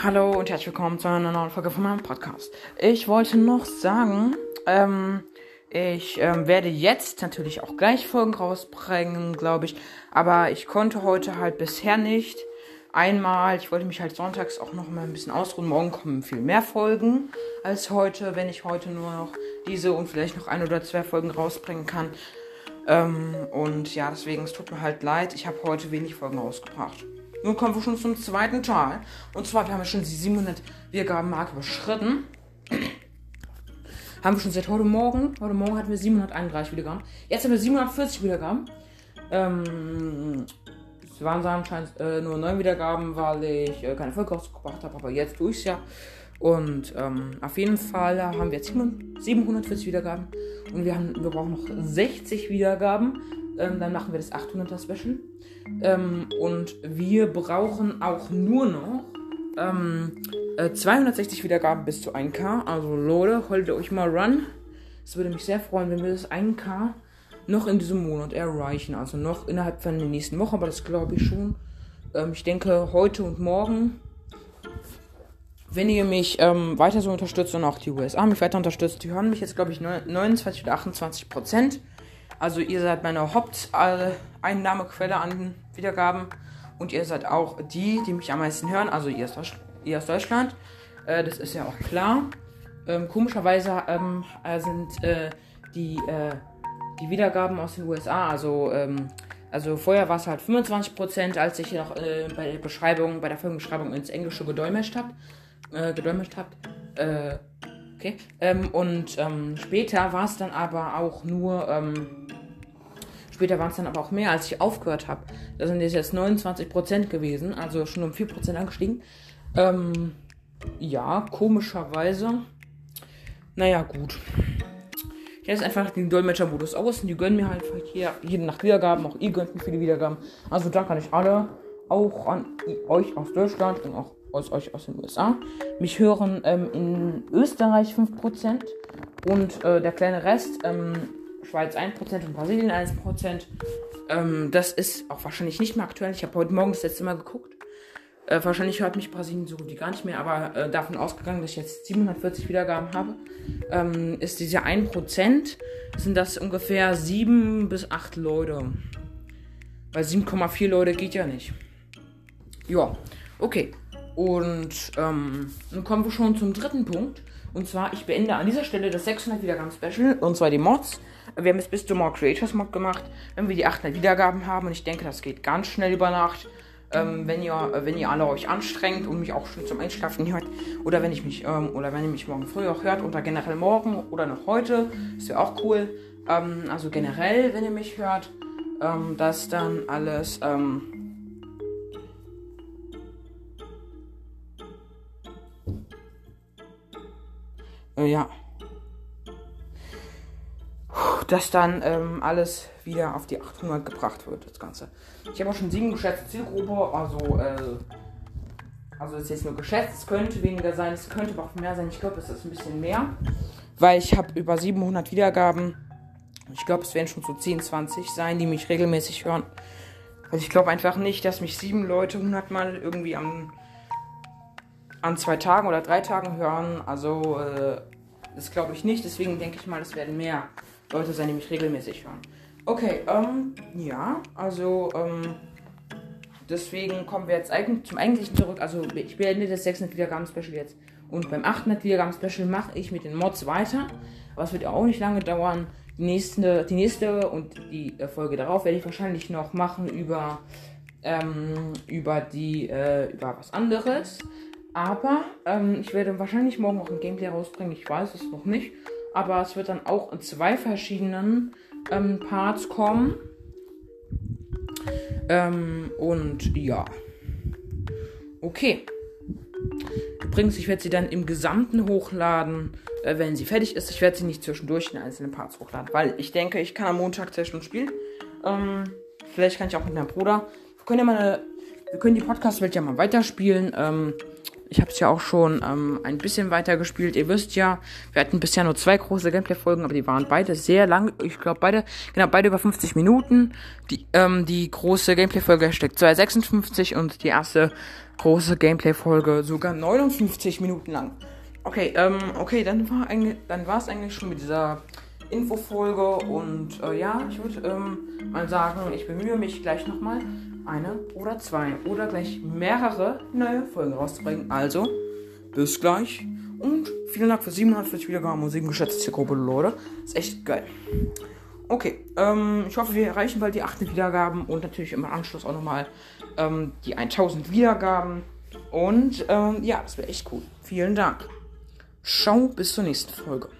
Hallo und herzlich willkommen zu einer neuen Folge von meinem Podcast. Ich wollte noch sagen, ähm, ich ähm, werde jetzt natürlich auch gleich Folgen rausbringen, glaube ich. Aber ich konnte heute halt bisher nicht. Einmal, ich wollte mich halt sonntags auch noch mal ein bisschen ausruhen. Morgen kommen viel mehr Folgen als heute, wenn ich heute nur noch diese und vielleicht noch ein oder zwei Folgen rausbringen kann. Ähm, und ja, deswegen, es tut mir halt leid. Ich habe heute wenig Folgen rausgebracht. Nun kommen wir schon zum zweiten Teil. Und zwar, wir haben ja schon die 700 Wiedergaben-Marke überschritten. haben wir schon seit heute Morgen. Heute Morgen hatten wir 731 Wiedergaben. Jetzt haben wir 740 Wiedergaben. Ähm, es waren anscheinend äh, nur 9 Wiedergaben, weil ich äh, keine Folge rausgebracht habe. Aber jetzt tue ich ja. Und ähm, auf jeden Fall haben wir jetzt 740 Wiedergaben. Und wir, haben, wir brauchen noch 60 Wiedergaben. Ähm, dann machen wir das 800er Special. Ähm, und wir brauchen auch nur noch ähm, äh, 260 Wiedergaben bis zu 1K. Also Leute, haltet euch mal ran. Es würde mich sehr freuen, wenn wir das 1K noch in diesem Monat erreichen. Also noch innerhalb von der nächsten Woche, aber das glaube ich schon. Ähm, ich denke heute und morgen. Wenn ihr mich ähm, weiter so unterstützt und auch die USA mich weiter unterstützt, die hören mich jetzt, glaube ich, 29 oder 28 Prozent. Also ihr seid meine Haupteinnahmequelle an Wiedergaben und ihr seid auch die, die mich am meisten hören. Also ihr aus, Deutschland. Äh, das ist ja auch klar. Ähm, komischerweise ähm, äh, sind äh, die, äh, die Wiedergaben aus den USA, also ähm, also vorher war es halt 25%, als ich noch äh, bei der Beschreibung, bei der Folgenbeschreibung ins Englische gedolmetscht habe. Äh, gedolmetscht habt. Okay. Ähm, und ähm, später war es dann aber auch nur ähm, Später waren es dann aber auch mehr, als ich aufgehört habe. Da sind jetzt 29% gewesen, also schon um 4% angestiegen. Ähm, ja, komischerweise. Naja, gut. Ich jetzt einfach den Dolmetscher-Modus aus und die gönnen mir halt hier jeden nach Wiedergaben. Auch ihr gönnt mir viele Wiedergaben. Also danke an euch alle. Auch an euch aus Deutschland und auch aus euch aus den USA. Mich hören ähm, in Österreich 5% und äh, der kleine Rest ähm, Schweiz 1% und Brasilien 1%. Ähm, das ist auch wahrscheinlich nicht mehr aktuell. Ich habe heute Morgen das letzte Mal geguckt. Äh, wahrscheinlich hört mich Brasilien so gut wie gar nicht mehr, aber äh, davon ausgegangen, dass ich jetzt 740 Wiedergaben habe, ähm, ist diese 1%, sind das ungefähr 7 bis 8 Leute. Weil 7,4 Leute geht ja nicht. Ja, okay. Und ähm, dann kommen wir schon zum dritten Punkt. Und zwar, ich beende an dieser Stelle das 600 Wiedergaben Special. Und zwar die Mods. Wir haben es bis zum More Creators Mod gemacht. Wenn wir die 800 Wiedergaben haben. Und ich denke, das geht ganz schnell über Nacht. Ähm, wenn ihr, äh, wenn ihr alle euch anstrengt und mich auch schon zum Einschlafen hört. Oder wenn ich mich, ähm, oder wenn ihr mich morgen früh auch hört. Oder generell morgen oder noch heute. Das wäre auch cool. Ähm, also generell, wenn ihr mich hört. Ähm, das dann alles, ähm, ja. Dass dann ähm, alles wieder auf die 800 gebracht wird, das Ganze. Ich habe auch schon sieben geschätzte Zielgruppe, also, äh, also ist jetzt nur geschätzt, es könnte weniger sein, es könnte aber auch mehr sein. Ich glaube, es ist ein bisschen mehr, weil ich habe über 700 Wiedergaben. Ich glaube, es werden schon so 10, 20 sein, die mich regelmäßig hören. Also ich glaube einfach nicht, dass mich sieben Leute 100 Mal irgendwie am an zwei Tagen oder drei Tagen hören. Also, äh, das glaube ich nicht. Deswegen denke ich mal, es werden mehr Leute sein, die mich regelmäßig hören. Okay, ähm, ja, also, ähm, deswegen kommen wir jetzt eigentlich zum eigentlichen zurück. Also, ich beende das 600 Wiedergaben-Special jetzt. Und beim 800 Wiedergaben-Special mache ich mit den Mods weiter. Aber es wird auch nicht lange dauern. Die nächste, die nächste und die äh, Folge darauf werde ich wahrscheinlich noch machen über, ähm, über die, äh, über was anderes. Aber ähm, ich werde wahrscheinlich morgen auch ein Gameplay rausbringen. Ich weiß es noch nicht. Aber es wird dann auch in zwei verschiedenen ähm, Parts kommen. Ähm, und ja. Okay. Übrigens, ich werde sie dann im Gesamten hochladen, äh, wenn sie fertig ist. Ich werde sie nicht zwischendurch in einzelnen Parts hochladen, weil ich denke, ich kann am Montag zwei Stunden spielen. Ähm, vielleicht kann ich auch mit meinem Bruder. Wir können ja mal eine, wir können die Podcast-Welt ja mal weiterspielen. Ähm, ich habe es ja auch schon ähm, ein bisschen weiter gespielt. Ihr wisst ja, wir hatten bisher nur zwei große Gameplay-Folgen, aber die waren beide sehr lang. Ich glaube, beide, genau, beide über 50 Minuten. Die, ähm, die große Gameplay-Folge steckt 256 und die erste große Gameplay-Folge, sogar 59 Minuten lang. Okay, ähm, okay, dann war dann war es eigentlich schon mit dieser Infofolge und äh, ja, ich würde ähm, mal sagen, ich bemühe mich gleich nochmal eine oder zwei oder gleich mehrere neue Folgen rauszubringen. Also, bis gleich und vielen Dank für 740 Wiedergaben und 7 geschätzte Zielgruppe, Leute. Ist echt geil. Okay, ähm, ich hoffe, wir erreichen bald die 8 Wiedergaben und natürlich im Anschluss auch nochmal ähm, die 1000 Wiedergaben. Und ähm, ja, das wäre echt cool. Vielen Dank. Ciao, bis zur nächsten Folge.